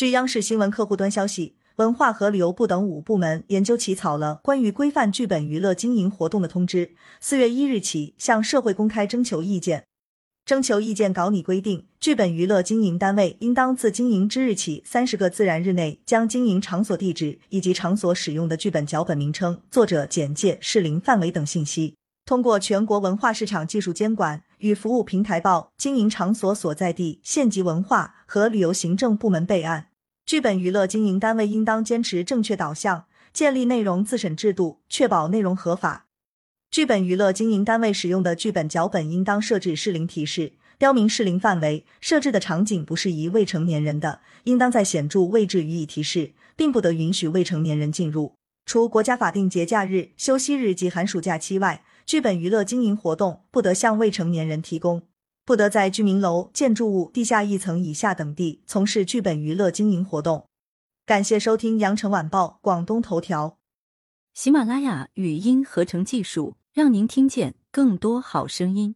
据央视新闻客户端消息，文化和旅游部等五部门研究起草了关于规范剧本娱乐经营活动的通知，四月一日起向社会公开征求意见。征求意见稿拟规定，剧本娱乐经营单位应当自经营之日起三十个自然日内，将经营场所地址以及场所使用的剧本脚本名称、作者简介、适龄范围等信息，通过全国文化市场技术监管与服务平台报经营场所所在地县级文化和旅游行政部门备案。剧本娱乐经营单位应当坚持正确导向，建立内容自审制度，确保内容合法。剧本娱乐经营单位使用的剧本脚本应当设置适龄提示，标明适龄范围，设置的场景不适宜未成年人的，应当在显著位置予以提示，并不得允许未成年人进入。除国家法定节假日、休息日及寒暑假期外，剧本娱乐经营活动不得向未成年人提供，不得在居民楼、建筑物地下一层以下等地从事剧本娱乐经营活动。感谢收听羊城晚报广东头条，喜马拉雅语音合成技术。让您听见更多好声音。